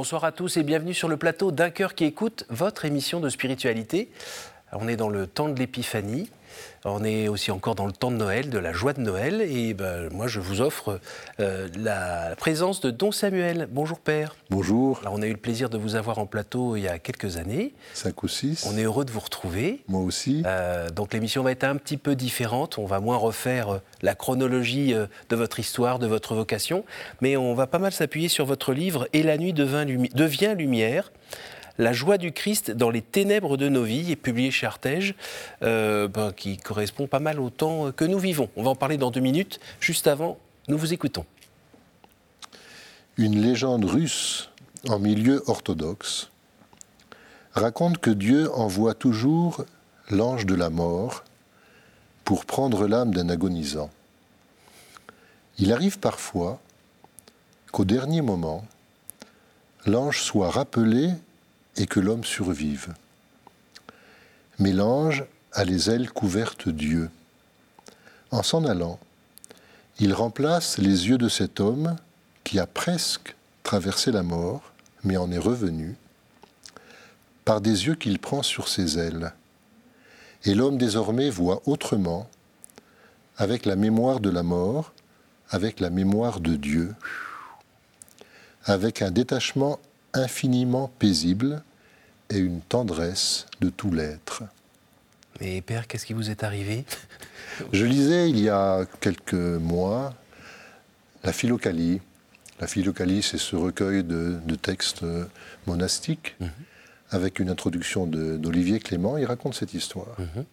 Bonsoir à tous et bienvenue sur le plateau d'un cœur qui écoute votre émission de spiritualité. On est dans le temps de l'épiphanie. On est aussi encore dans le temps de Noël, de la joie de Noël. Et ben, moi, je vous offre euh, la présence de Don Samuel. Bonjour Père. Bonjour. Alors, on a eu le plaisir de vous avoir en plateau il y a quelques années. Cinq ou six. On est heureux de vous retrouver. Moi aussi. Euh, donc l'émission va être un petit peu différente. On va moins refaire euh, la chronologie de votre histoire, de votre vocation. Mais on va pas mal s'appuyer sur votre livre Et la nuit devient lumière la joie du Christ dans les ténèbres de nos vies, est publié chez Artege, euh, ben, qui correspond pas mal au temps que nous vivons. On va en parler dans deux minutes. Juste avant, nous vous écoutons. Une légende russe en milieu orthodoxe raconte que Dieu envoie toujours l'ange de la mort pour prendre l'âme d'un agonisant. Il arrive parfois qu'au dernier moment, l'ange soit rappelé et que l'homme survive. Mais l'ange a les ailes couvertes Dieu. En s'en allant, il remplace les yeux de cet homme qui a presque traversé la mort, mais en est revenu, par des yeux qu'il prend sur ses ailes. Et l'homme désormais voit autrement, avec la mémoire de la mort, avec la mémoire de Dieu, avec un détachement infiniment paisible et une tendresse de tout l'être. Mais Père, qu'est-ce qui vous est arrivé? Je lisais il y a quelques mois la Philocalie. La Philocalie, c'est ce recueil de, textes monastiques mhm. avec une introduction d'Olivier Clément. Il raconte cette histoire. Mhm.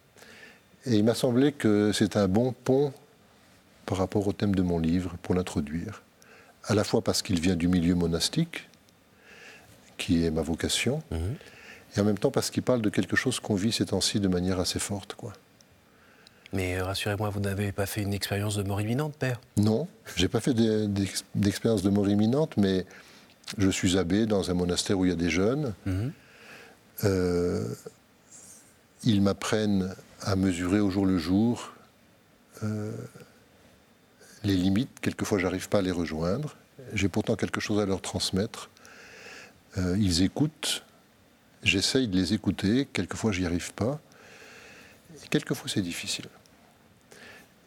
Et il m'a semblé que c'est un bon pont par rapport au thème de mon livre pour l'introduire. À la fois parce qu'il vient du milieu monastique, qui est ma vocation, mhm. et en même temps parce qu'il parle de quelque chose qu'on vit ces temps-ci de manière assez forte. Quoi. Mais euh, rassurez-moi, vous n'avez pas fait une expérience de mort imminente, Père? Non, j'ai pas fait d'expérience de mort imminente, mais je suis abbé dans un monastère où il y a des jeunes. Mhm. Euh, ils m'apprennent à mesurer au jour le jour euh, les limites. Quelquefois, j'arrive pas à les rejoindre. J'ai pourtant quelque chose à leur transmettre. Euh, ils écoutent, j'essaye de les écouter, quelquefois j'y arrive pas, et quelquefois c'est difficile.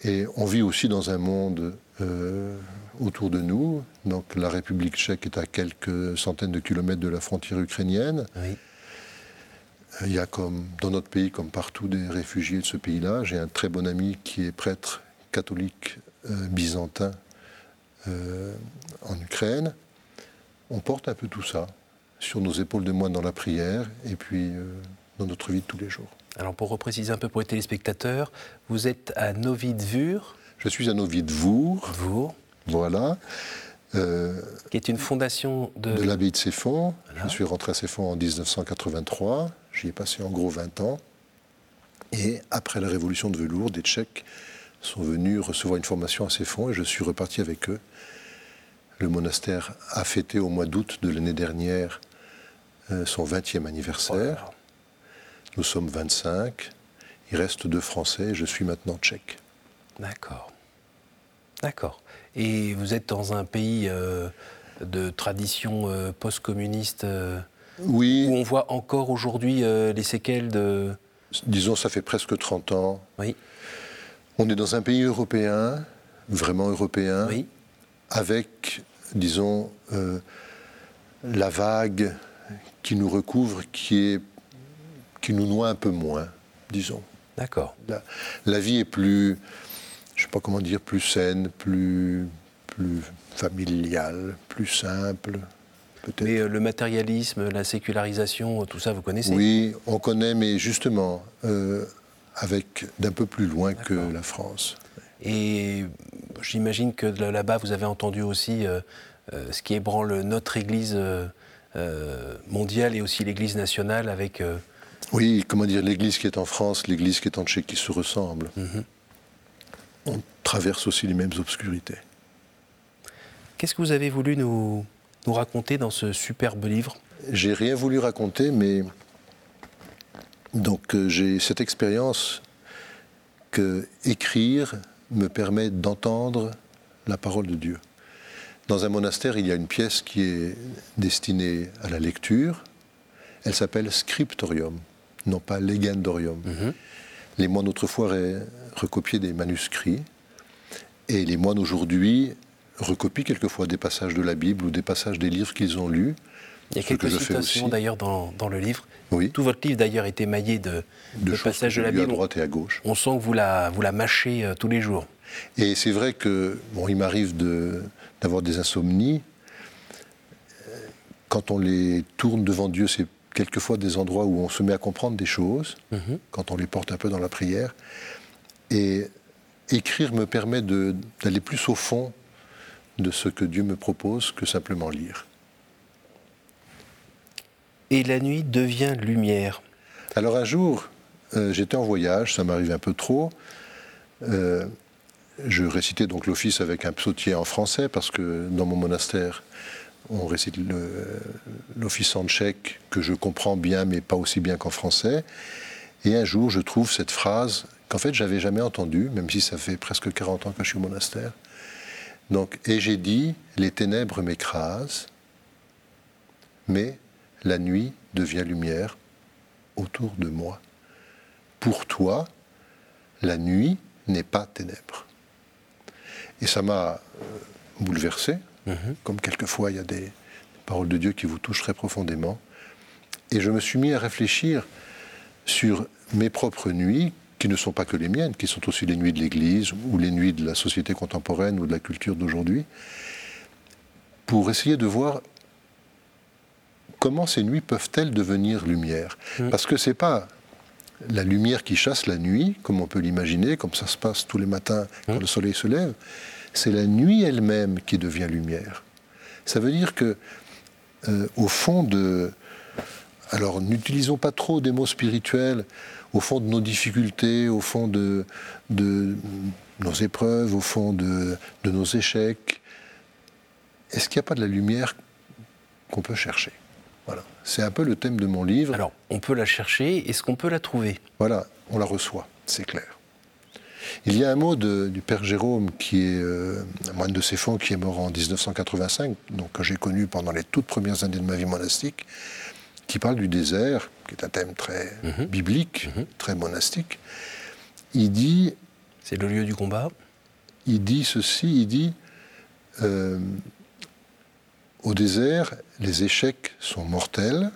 Et on vit aussi dans un monde euh, autour de nous. Donc la République tchèque est à quelques centaines de kilomètres de la frontière ukrainienne. Il y a comme dans notre pays, comme partout, des réfugiés de ce pays-là. J'ai un très bon ami qui est prêtre catholique euh, byzantin en Ukraine. On porte un peu tout ça sur nos épaules de moine dans la prière et puis euh, dans notre vie de tous les jours. Alors pour repréciser un peu pour les téléspectateurs, vous êtes à Novi-Dvur Je suis à Novi-Dvur. Dvur. Voilà. Euh, qui est une fondation de... De l'abbaye de Céphon. Je suis rentré à Céphon en 1983. J'y ai passé en gros 20 ans. Et après la révolution de velours, des Tchèques sont venus recevoir une formation à Céphon et je suis reparti avec eux. Le monastère a fêté au mois d'août de l'année dernière son 20e anniversaire. Nous sommes 25. Il reste deux Français. Je suis maintenant tchèque. D'accord. D'accord. Et vous êtes dans un pays euh, de tradition euh, post-communiste oui. où on voit encore aujourd'hui les séquelles de... Disons, ça fait presque 30 ans. Oui. On est dans un pays européen, vraiment européen, oui. avec, disons, la vague qui nous recouvre, qui, est, qui nous noie un peu moins, disons. D'accord. La, vie est plus, je ne sais pas comment dire, plus saine, plus, plus familiale, plus simple. Mais euh, le matérialisme, la sécularisation, tout ça, vous connaissez? Oui, on connaît, mais justement, euh, avec d'un peu plus loin que la France. Et j'imagine que là-bas, vous avez entendu aussi euh, ce qui ébranle notre Église mondiale et aussi l'Église nationale avec... Euh, oui, comment dire, l'Église qui est en France, l'Église qui est en Tchèque qui se ressemblent. Mhm. On traverse aussi les mêmes obscurités. Qu'est-ce que vous avez voulu nous, nous raconter dans ce superbe livre? J'ai rien voulu raconter, mais donc euh, j'ai cette expérience que écrire me permet d'entendre la parole de Dieu. Dans un monastère, il y a une pièce qui est destinée à la lecture. Elle s'appelle scriptorium, non pas legendorium. Mhm. Les moines autrefois recopiaient des manuscrits et les moines aujourd'hui recopient quelquefois des passages de la Bible ou des passages des livres qu'ils ont lus. Il y a que quelques citations d'ailleurs dans, dans le livre. Oui, Tout votre livre d'ailleurs est émaillé de, de de passages de la lues à Bible. droite et à gauche. On sent que vous la, vous la mâchez euh, tous les jours. Et c'est vrai que, bon, il m'arrive de- d'avoir des insomnies. Euh, Quand on les tourne devant Dieu, c'est quelquefois des endroits où on se met à comprendre des choses, Mhm. quand on les porte un peu dans la prière. Et écrire me permet d'aller plus au fond de ce que Dieu me propose que simplement lire. Et la nuit devient lumière. Alors un jour, euh, j'étais en voyage, ça m'arrive un peu trop. Euh, je récitais donc l'office avec un psautier en français parce que dans mon monastère, on récite l'office en tchèque que je comprends bien mais pas aussi bien qu'en français. Et un jour, je trouve cette phrase qu'en fait j'avais jamais entendue, même si ça fait presque 40 ans que je suis au monastère. Donc, et j'ai dit, les ténèbres m'écrasent, mais la nuit devient lumière autour de moi. Pour toi, la nuit n'est pas ténèbres. Et ça m'a euh, bouleversé, Mhm. comme quelquefois il y a des paroles de Dieu qui vous touchent très profondément. Et je me suis mis à réfléchir sur mes propres nuits, qui ne sont pas que les miennes, qui sont aussi les nuits de l'Église ou les nuits de la société contemporaine ou de la culture d'aujourd'hui, pour essayer de voir comment ces nuits peuvent-elles devenir lumière. Mm. Parce que c'est pas la lumière qui chasse la nuit, comme on peut l'imaginer, comme ça se passe tous les matins quand Mm. le soleil se lève, c'est la nuit elle-même qui devient lumière. Ça veut dire que, euh, au fond de. Alors, n'utilisons pas trop des mots spirituels, au fond de nos difficultés, au fond de, de nos épreuves, au fond de, de nos échecs. Est-ce qu'il n'y a pas de la lumière qu'on peut chercher? Voilà. C'est un peu le thème de mon livre. Alors, on peut la chercher. Est-ce qu'on peut la trouver? Voilà, on la reçoit, c'est clair. Il y a un mot de- du père Jérôme, qui est euh, un moine de Céphon, qui est mort en 1985, donc que j'ai connu pendant les toutes premières années de ma vie monastique, qui parle du désert, qui est un thème très Mhm. biblique, Mhm. très monastique. Il dit, C'est le lieu du combat? il dit ceci, il dit, euh, au désert, les échecs sont mortels,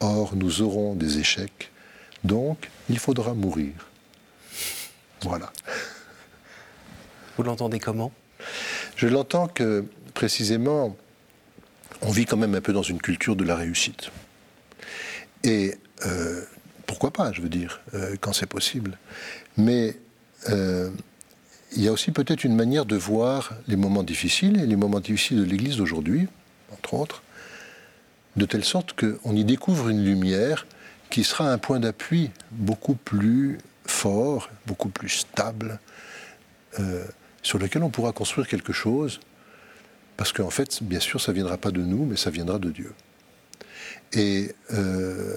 or nous aurons des échecs, donc il faudra mourir. Voilà. Vous l'entendez comment? Je l'entends que, précisément, on vit quand même un peu dans une culture de la réussite. Et euh, pourquoi pas, je veux dire, euh, quand c'est possible. Mais euh, il y a aussi peut-être une manière de voir les moments difficiles, et les moments difficiles de l'Église d'aujourd'hui, entre autres, de telle sorte qu'on y découvre une lumière qui sera un point d'appui beaucoup plus fort, beaucoup plus stable, euh, sur lequel on pourra construire quelque chose, parce qu'en fait, bien sûr, ça ne viendra pas de nous, mais ça viendra de Dieu. Et euh,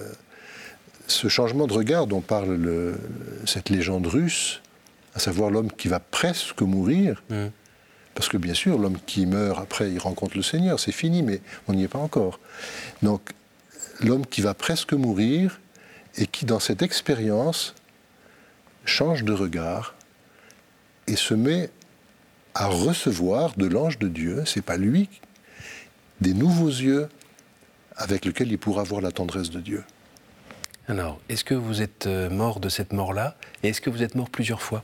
ce changement de regard dont parle le- cette légende russe, à savoir l'homme qui va presque mourir, Mhm. parce que bien sûr, l'homme qui meurt après, il rencontre le Seigneur, c'est fini, mais on n'y est pas encore. Donc, l'homme qui va presque mourir et qui, dans cette expérience, change de regard et se met à recevoir de l'ange de Dieu, c'est pas lui, des nouveaux yeux avec lesquels il pourra voir la tendresse de Dieu. Alors, est-ce que vous êtes euh, mort de cette mort-là Et est-ce que vous êtes mort plusieurs fois?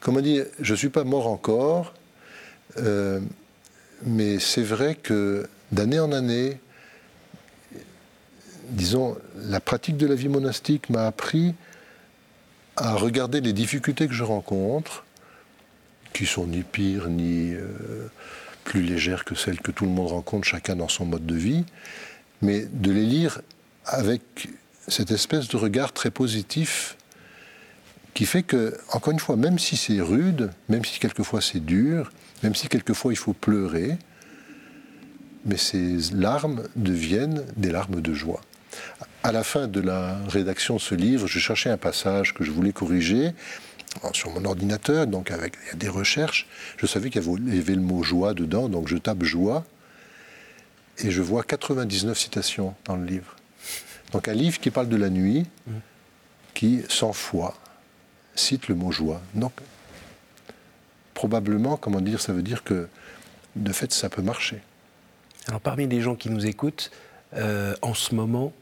Comme on dit, je ne suis pas mort encore, euh, mais c'est vrai que d'année en année, disons, la pratique de la vie monastique m'a appris à regarder les difficultés que je rencontre, qui sont ni pires ni euh, plus légères que celles que tout le monde rencontre, chacun dans son mode de vie, mais de les lire avec cette espèce de regard très positif qui fait que, encore une fois, même si c'est rude, même si quelquefois c'est dur, même si quelquefois il faut pleurer, mais ces larmes deviennent des larmes de joie. À la fin de la rédaction de ce livre, je cherchais un passage que je voulais corriger, sur mon ordinateur, donc avec des recherches. Je savais qu'il y avait le mot joie dedans, donc je tape joie et je vois 99 citations dans le livre. Donc un livre qui parle de la nuit, qui, sans foi, cite le mot joie. Donc, probablement, comment dire, ça veut dire que, de fait, ça peut marcher. Alors, parmi les gens qui nous écoutent, euh, en ce moment,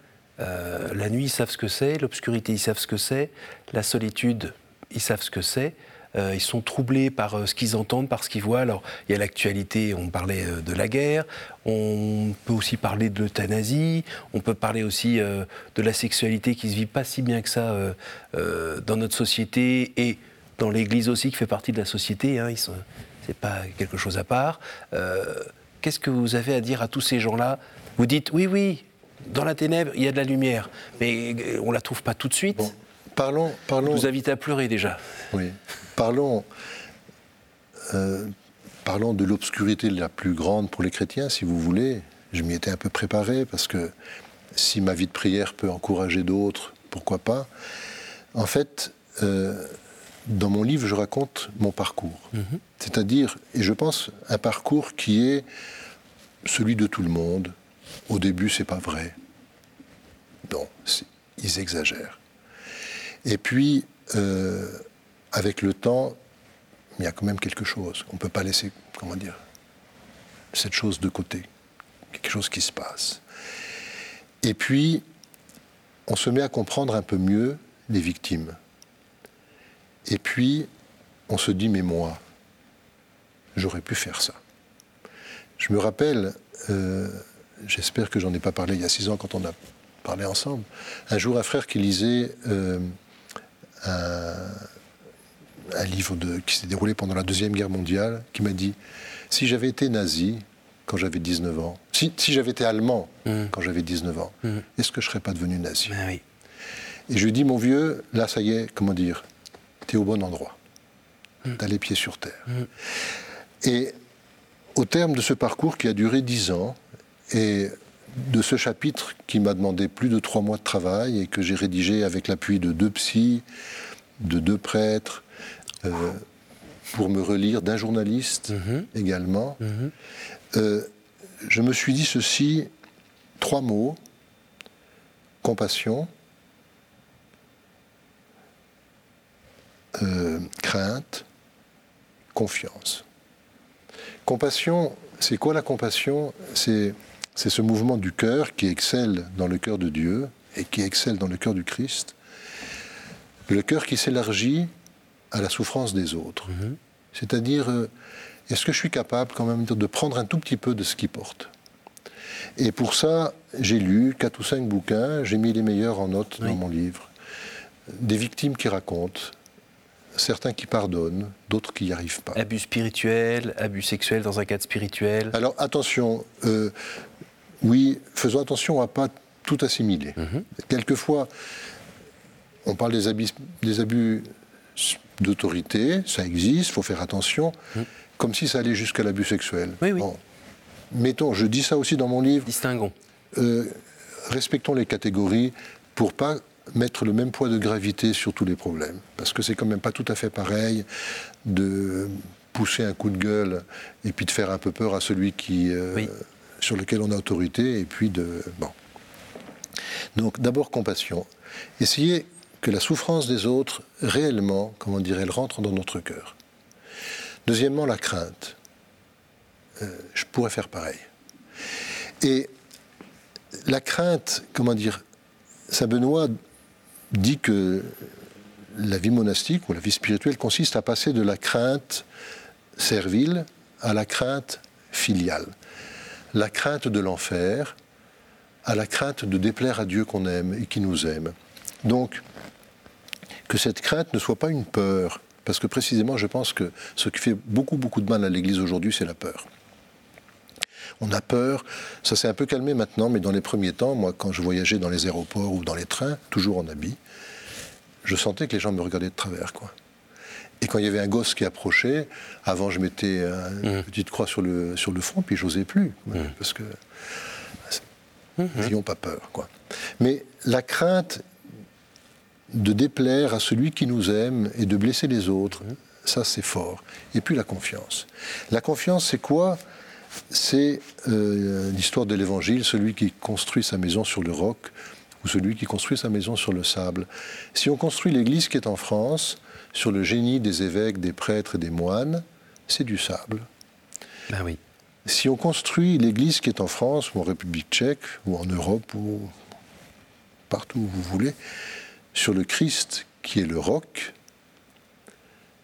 euh, la nuit, ils savent ce que c'est, l'obscurité, ils savent ce que c'est, la solitude, ils savent ce que c'est. Euh, ils sont troublés par euh, ce qu'ils entendent, par ce qu'ils voient. Alors, il y a l'actualité, on parlait euh, de la guerre, on peut aussi parler de l'euthanasie, on peut parler aussi de la sexualité qui ne se vit pas si bien que ça dans notre société et dans l'Église aussi, qui fait partie de la société. Hein, Ce n'est pas quelque chose à part. Qu'est-ce que vous avez à dire à tous ces gens-là? Vous dites, oui, oui, dans la ténèbre, il y a de la lumière, mais on ne la trouve pas tout de suite? parlons, parlons. Je vous invite à pleurer déjà. Oui. Parlons, euh, parlons de l'obscurité la plus grande pour les chrétiens, si vous voulez. Je m'y étais un peu préparé parce que si ma vie de prière peut encourager d'autres, pourquoi pas. En fait, euh, dans mon livre, je raconte mon parcours. Mhm. C'est-à-dire, et je pense, un parcours qui est celui de tout le monde. Au début, c'est pas vrai. Non, ils exagèrent. Et puis, euh, avec le temps, il y a quand même quelque chose. On ne peut pas laisser, comment dire, cette chose de côté. Quelque chose qui se passe. Et puis, on se met à comprendre un peu mieux les victimes. Et puis, on se dit, mais moi, j'aurais pu faire ça. Je me rappelle, euh, j'espère que j'en ai pas parlé il y a six ans quand on a parlé ensemble, un jour un frère qui lisait euh, un, un livre qui s'est déroulé pendant la Deuxième Guerre mondiale, qui m'a dit si j'avais été nazi quand j'avais 19 ans, si, j'avais été allemand mmh. quand j'avais 19 ans, mmh. est-ce que je ne serais pas devenu nazi ben Et je lui dis mon vieux, là, ça y est, comment dire, tu es au bon endroit. Mmh. Tu as les pieds sur terre. Et au terme de ce parcours qui a duré 10 ans, et de ce chapitre qui m'a demandé plus de trois mois de travail et que j'ai rédigé avec l'appui de deux psys, de deux prêtres, euh, pour me relire, d'un journaliste mhm. également. Mhm. Euh, je me suis dit ceci, trois mots, compassion, euh, crainte, confiance. Compassion, c'est quoi la compassion? C'est ce mouvement du cœur qui excelle dans le cœur de Dieu et qui excelle dans le cœur du Christ. Le cœur qui s'élargit à la souffrance des autres. Mhm. C'est-à-dire, euh, est-ce que je suis capable quand même de prendre un tout petit peu de ce qu'ils portent Et pour ça, j'ai lu quatre ou cinq bouquins, j'ai mis les meilleurs en note dans mon livre. Des victimes qui racontent, certains qui pardonnent, d'autres qui n'y arrivent pas. Abus spirituel, abus sexuel dans un cadre spirituel. Alors attention, euh, oui, faisons attention à pas tout assimiler. Mhm. Quelquefois, on parle des abus, des abus d'autorité, ça existe, il faut faire attention, hum. comme si ça allait jusqu'à l'abus sexuel. Oui, oui. Mettons, je dis ça aussi dans mon livre. Distinguons. Euh, respectons les catégories pour pas mettre le même poids de gravité sur tous les problèmes. Parce que c'est quand même pas tout à fait pareil de pousser un coup de gueule et puis de faire un peu peur à celui qui, euh, sur lequel on a autorité et puis de... Bon. Donc d'abord compassion. Essayez que la souffrance des autres, réellement, comment dire, elle rentre dans notre cœur. Deuxièmement, la crainte. Euh, je pourrais faire pareil. Et la crainte, comment dire, Saint Benoît dit que la vie monastique ou la vie spirituelle consiste à passer de la crainte servile à la crainte filiale. La crainte de l'enfer à la crainte de déplaire à Dieu qu'on aime et qui nous aime. Donc, que cette crainte ne soit pas une peur. Parce que précisément, je pense que ce qui fait beaucoup, beaucoup de mal à l'Église aujourd'hui, c'est la peur. On a peur, ça s'est un peu calmé maintenant, mais dans les premiers temps, moi, quand je voyageais dans les aéroports ou dans les trains, toujours en habit, je sentais que les gens me regardaient de travers, quoi. Et quand il y avait un gosse qui approchait, avant je mettais une mmh. petite croix sur le, sur le front, puis j'osais plus. Mmh. Parce que. N'ayons pas peur, quoi. Mais la crainte de déplaire à celui qui nous aime et de blesser les autres, ça c'est fort. Et puis la confiance. La confiance, c'est quoi? C'est euh, l'histoire de l'Évangile, celui qui construit sa maison sur le roc ou celui qui construit sa maison sur le sable. Si on construit l'Église qui est en France sur le génie des évêques, des prêtres et des moines, c'est du sable. Ben oui. Si on construit l'Église qui est en France ou en République tchèque ou en Europe ou partout où vous voulez, sur le Christ qui est le roc,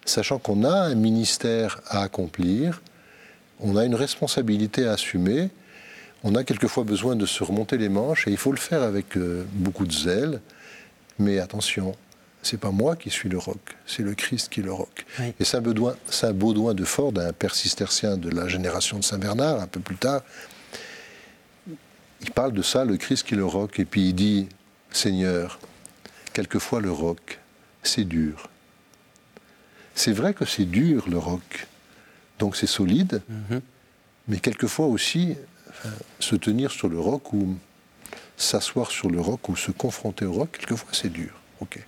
sachant qu'on a un ministère à accomplir, on a une responsabilité à assumer, on a quelquefois besoin de se remonter les manches et il faut le faire avec euh, beaucoup de zèle, mais attention, c'est pas moi qui suis le roc, c'est le Christ qui est le roc. Et c'est un, Baudouin de Fort, d'un père cistercien de la génération de Saint Bernard, un peu plus tard. Il parle de ça, le Christ qui est le roc, et puis il dit Seigneur, quelquefois le roc, c'est dur. C'est vrai que c'est dur le roc, donc c'est solide, mhm. mais quelquefois aussi, se tenir sur le roc ou s'asseoir sur le roc ou se confronter au roc, quelquefois c'est dur. Ok.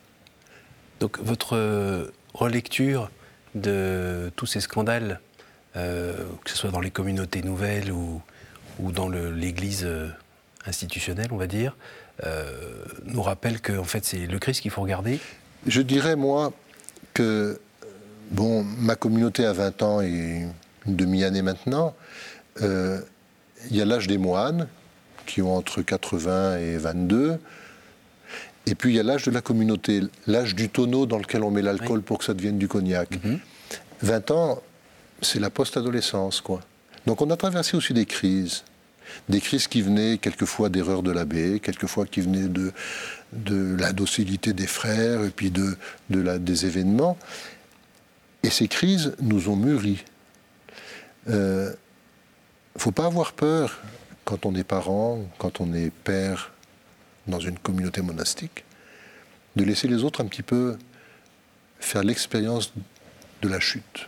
Donc votre relecture de tous ces scandales, euh, que ce soit dans les communautés nouvelles ou, ou dans l'Église euh, institutionnelle, on va dire, euh, nous rappelle que en fait c'est le Christ qu'il faut regarder Je dirais moi que bon, ma communauté a 20 ans et une demi-année maintenant. Euh, il y a l'âge des moines qui ont entre 80 et 22. Et puis il y a l'âge de la communauté, l'âge du tonneau dans lequel on met l'alcool pour que ça devienne du cognac. 20 mhm. ans, c'est la post-adolescence, quoi. Donc on a traversé aussi des crises des crises qui venaient quelquefois d'erreurs de l'abbé, quelquefois qui venaient de, de la docilité des frères et puis de, de la, des événements. Et ces crises nous ont mûris. Il euh, ne faut pas avoir peur quand on est parent, quand on est père dans une communauté monastique, de laisser les autres un petit peu faire l'expérience de la chute,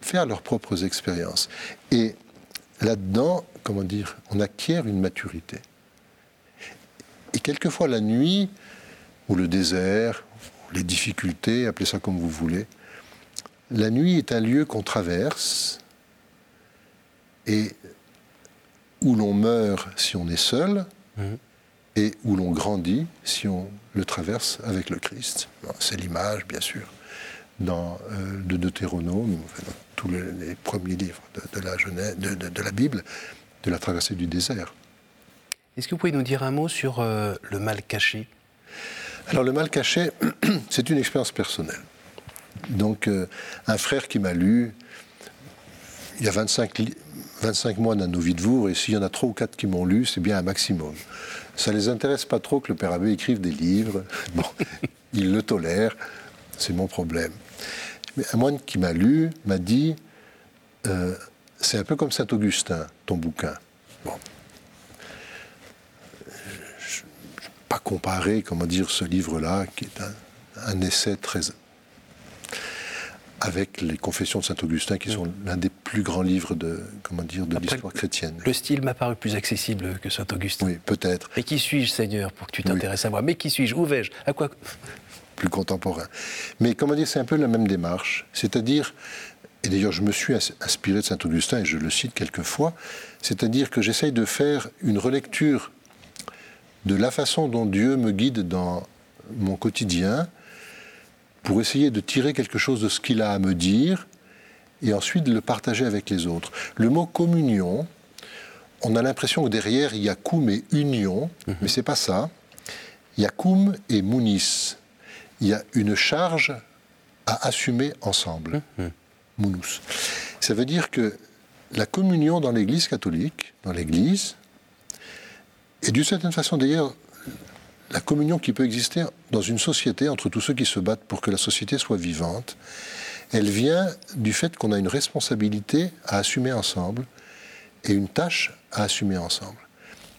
faire leurs propres expériences. Et là-dedans, comment dire, on acquiert une maturité. Et quelquefois la nuit, ou le désert, ou les difficultés, appelez ça comme vous voulez, la nuit est un lieu qu'on traverse et où l'on meurt si on est seul mhm. et où l'on grandit si on le traverse avec le Christ. C'est l'image, bien sûr, dans euh, le Deutéronome, dans tous les, premiers livres de, la, de la Bible, de la traversée du désert. Est-ce que vous pouvez nous dire un mot sur euh, le mal caché? Alors le mal caché, c'est une expérience personnelle. Donc euh, un frère qui m'a lu, il y a 25, 25 mois dans nos vies de Vour, et s'il y en a trois ou quatre qui m'ont lu, c'est bien un maximum. Ça les intéresse pas trop que le père abbé écrive des livres. Bon, il le tolère, c'est mon problème. Mais un moine qui m'a lu m'a dit euh, c'est un peu comme Saint-Augustin, ton bouquin. Bon. Je ne vais pas comparer, comment dire, ce livre-là, qui est un, essai très. avec les Confessions de Saint-Augustin, qui sont l'un des plus grands livres de, comment dire, de l'histoire chrétienne. Le style m'a paru plus accessible que Saint-Augustin. Oui, peut-être. Mais qui suis-je, Seigneur, pour que tu t'intéresses à moi? Mais qui suis-je? Où vais-je? À quoi? Plus contemporain. Mais comment dire, c'est un peu la même démarche. C'est-à-dire, et d'ailleurs je me suis inspiré de Saint-Augustin, et je le cite quelquefois, c'est-à-dire que j'essaye de faire une relecture de la façon dont Dieu me guide dans mon quotidien, pour essayer de tirer quelque chose de ce qu'il a à me dire, et ensuite de le partager avec les autres. Le mot communion, on a l'impression que derrière il y a koum et union, mhm. mais c'est pas ça. Il y a koum et mounis. Il y a une charge à assumer ensemble. Ça veut dire que la communion dans l'Église catholique, dans l'Église, et d'une certaine façon d'ailleurs, la communion qui peut exister dans une société entre tous ceux qui se battent pour que la société soit vivante, elle vient du fait qu'on a une responsabilité à assumer ensemble et une tâche à assumer ensemble.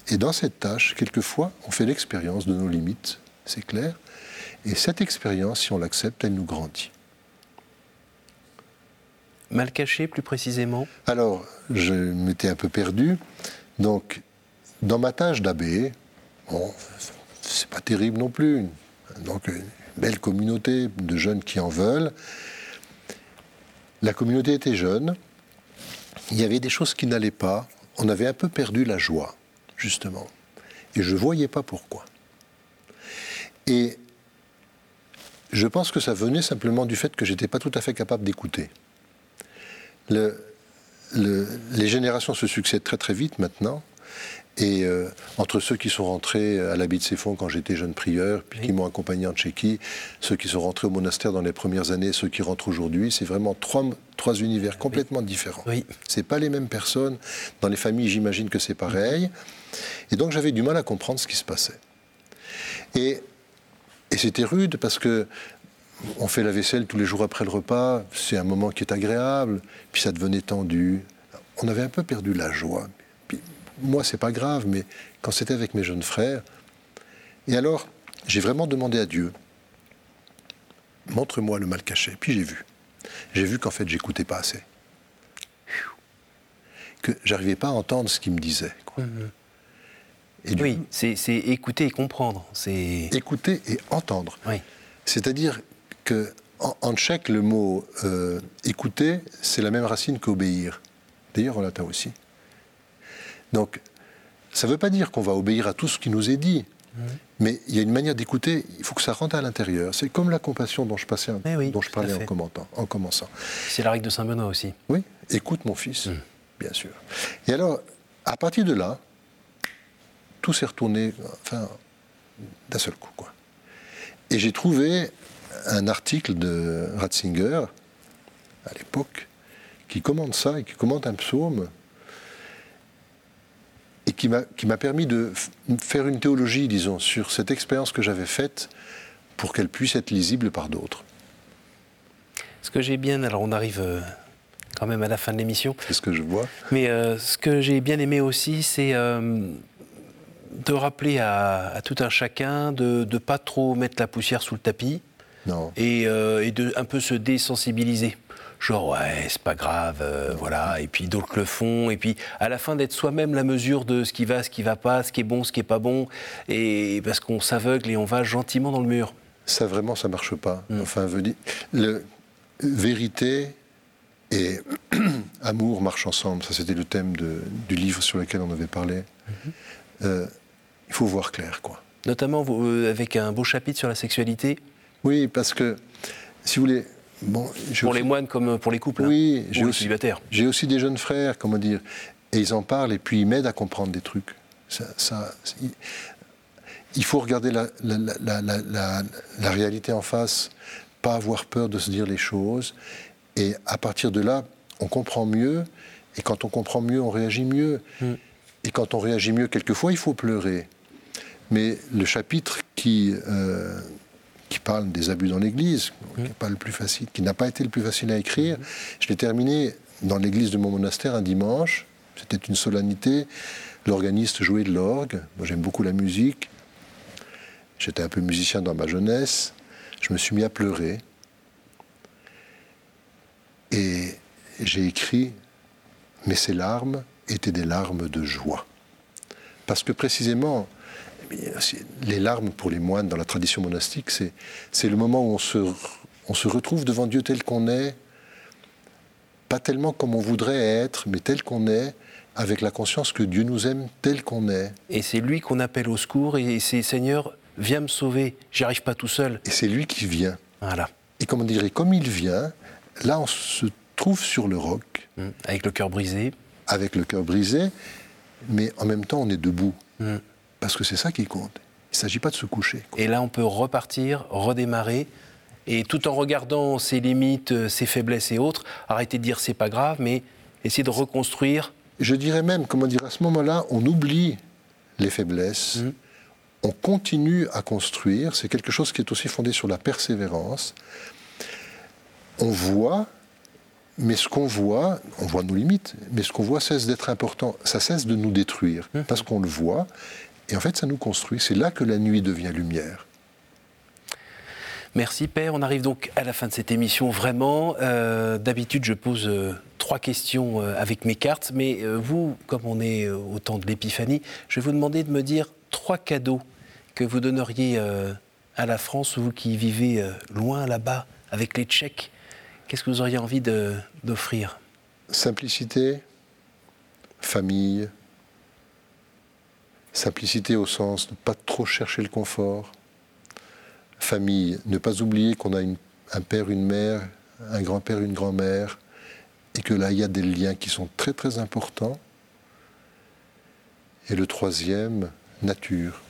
Et dans cette tâche, quelquefois, on fait l'expérience de nos limites, c'est clair, et cette expérience, si on l'accepte, elle nous grandit. Mal caché, plus précisément Alors, je m'étais un peu perdu. Donc, dans ma tâche d'abbé, bon, c'est pas terrible non plus. donc une belle communauté de jeunes qui en veulent. La communauté était jeune, il y avait des choses qui n'allaient pas, on avait un peu perdu la joie, justement. Et je ne voyais pas pourquoi. Et je pense que ça venait simplement du fait que j'étais pas tout à fait capable d'écouter. Les générations se succèdent très très vite maintenant. Et euh, entre ceux qui sont rentrés à l'habit de fonds quand j'étais jeune prieur, puis qui m'ont accompagné en Tchéquie, ceux qui sont rentrés au monastère dans les premières années, ceux qui rentrent aujourd'hui, c'est vraiment trois, trois univers complètement différents. Oui. C'est pas les mêmes personnes. Dans les familles, j'imagine que c'est pareil. Et donc j'avais du mal à comprendre ce qui se passait. Et et c'était rude parce que on fait la vaisselle tous les jours après le repas, c'est un moment qui est agréable, puis ça devenait tendu. On avait un peu perdu la joie. Puis, moi, c'est pas grave, mais quand c'était avec mes jeunes frères, et alors, j'ai vraiment demandé à Dieu, montre-moi le mal caché. Puis j'ai vu. J'ai vu qu'en fait, j'écoutais pas assez. Que j'arrivais pas à entendre ce qu'il me disait. Quoi. Mm-hmm oui, c'est écouter et comprendre. Écouter et entendre. C'est-à-dire que en, tchèque, le mot euh, écouter, c'est la même racine qu'obéir. D'ailleurs, en latin aussi. Donc, ça ne veut pas dire qu'on va obéir à tout ce qui nous est dit. Mmh. Mais il y a une manière d'écouter, il faut que ça rentre à l'intérieur. C'est comme la compassion dont je, passais, eh dont je parlais en, commentant, en commençant. C'est la règle de Saint-Benoît aussi. Oui, écoute mon fils, mmh. bien sûr. Et alors, à partir de là, tout s'est retourné, enfin, d'un seul coup. Quoi. Et j'ai trouvé un article de Ratzinger, à l'époque, qui commente ça et qui commente un psaume, et qui m'a permis de faire une théologie, disons, sur cette expérience que j'avais faite pour qu'elle puisse être lisible par d'autres. Ce que j'ai bien, alors on arrive euh, quand même à la fin de l'émission. C'est ce que je vois. Mais euh, ce que j'ai bien aimé aussi, c'est euh, de rappeler à, tout un chacun de ne pas trop mettre la poussière sous le tapis non. Et, euh, et, de un peu se désensibiliser. Genre, ouais, c'est pas grave, euh, voilà. Et puis d'autres le font. Et puis à la fin d'être soi-même la mesure de ce qui va, ce qui va pas, ce qui est bon, ce qui est pas bon. Et parce qu'on s'aveugle et on va gentiment dans le mur. Ça vraiment, ça marche pas. Mm. Enfin, veut dire, le, vérité et amour marchent ensemble. Ça, c'était le thème de, du livre sur lequel on avait parlé. Mm-hmm. Euh, il faut voir clair, quoi. Notamment euh, avec un beau chapitre sur la sexualité. Oui, parce que, si vous voulez, bon, pour les moines comme pour les couples. Hein, oui, j'ai aussi, J'ai aussi des jeunes frères, comment dire, et ils en parlent et puis ils m'aident à comprendre des trucs. Ça, il faut regarder la, la, réalité en face, pas avoir peur de se dire les choses, et à partir de là, on comprend mieux, et quand on comprend mieux, on réagit mieux. Hmm. Et quand on réagit mieux, quelquefois, il faut pleurer. Mais le chapitre qui, euh, qui parle des abus dans l'Église, qui qui n'a pas été le plus facile à écrire, je l'ai terminé dans l'église de mon monastère un dimanche. C'était une solennité. L'organiste jouait de l'orgue. Moi, j'aime beaucoup la musique. J'étais un peu musicien dans ma jeunesse. Je me suis mis à pleurer. Et j'ai écrit Mais ces larmes étaient des larmes de joie. Parce que précisément, les larmes pour les moines dans la tradition monastique, c'est le moment où on se, on se retrouve devant Dieu tel qu'on est, pas tellement comme on voudrait être, mais tel qu'on est, avec la conscience que Dieu nous aime tel qu'on est. Et c'est lui qu'on appelle au secours et c'est Seigneur, viens me sauver, j'y arrive pas tout seul. Et c'est lui qui vient. Voilà. Et comme on dirait, comme il vient, là on se trouve sur le roc. Mmh. Avec le cœur brisé avec le cœur brisé, mais en même temps, on est debout. Mm. Parce que c'est ça qui compte. Il ne s'agit pas de se coucher. Et là, on peut repartir, redémarrer, et tout en regardant ses limites, ses faiblesses et autres, arrêter de dire c'est pas grave, mais essayer de reconstruire. Je dirais même, comment dire, à ce moment-là, on oublie les faiblesses, mm. on continue à construire. C'est quelque chose qui est aussi fondé sur la persévérance. On voit mais ce qu'on voit, on voit nos limites, mais ce qu'on voit cesse d'être important, ça cesse de nous détruire, mmh. parce qu'on le voit, et en fait ça nous construit. C'est là que la nuit devient lumière. Merci Père, on arrive donc à la fin de cette émission vraiment. Euh, d'habitude je pose euh, trois questions euh, avec mes cartes, mais vous, comme on est au temps de l'épiphanie, je vais vous demander de me dire trois cadeaux que vous donneriez à la France, vous qui vivez loin là-bas, avec les Tchèques Qu'est-ce que vous auriez envie d'offrir? Simplicité, famille, simplicité au sens de ne pas trop chercher le confort, famille, ne pas oublier qu'on a un père, une mère, un grand-père, une grand-mère, et que là, il y a des liens qui sont très très importants. Et le troisième, nature.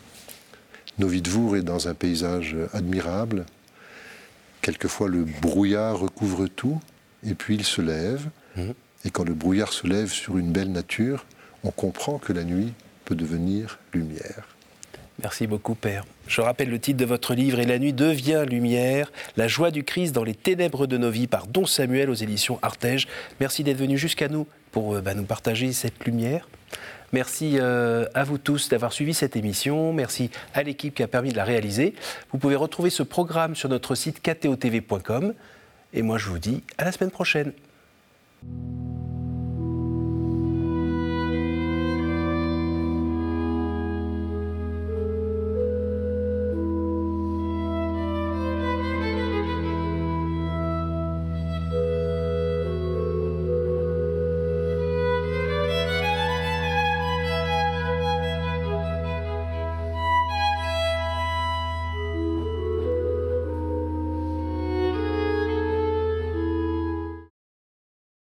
Novidvour est dans un paysage admirable. Quelquefois, le brouillard recouvre tout, et puis il se lève. Mmh. Et quand le brouillard se lève sur une belle nature, on comprend que la nuit peut devenir lumière. Merci beaucoup, Père. Je rappelle le titre de votre livre Et la nuit devient lumière, la joie du Christ dans les ténèbres de nos vies par Don Samuel aux éditions Artege. Merci d'être venu jusqu'à nous pour euh, bah, nous partager cette lumière. Merci euh, à vous tous d'avoir suivi cette émission. Merci à l'équipe qui a permis de la réaliser. Vous pouvez retrouver ce programme sur notre site ktotv.com. Et moi, je vous dis à la semaine prochaine.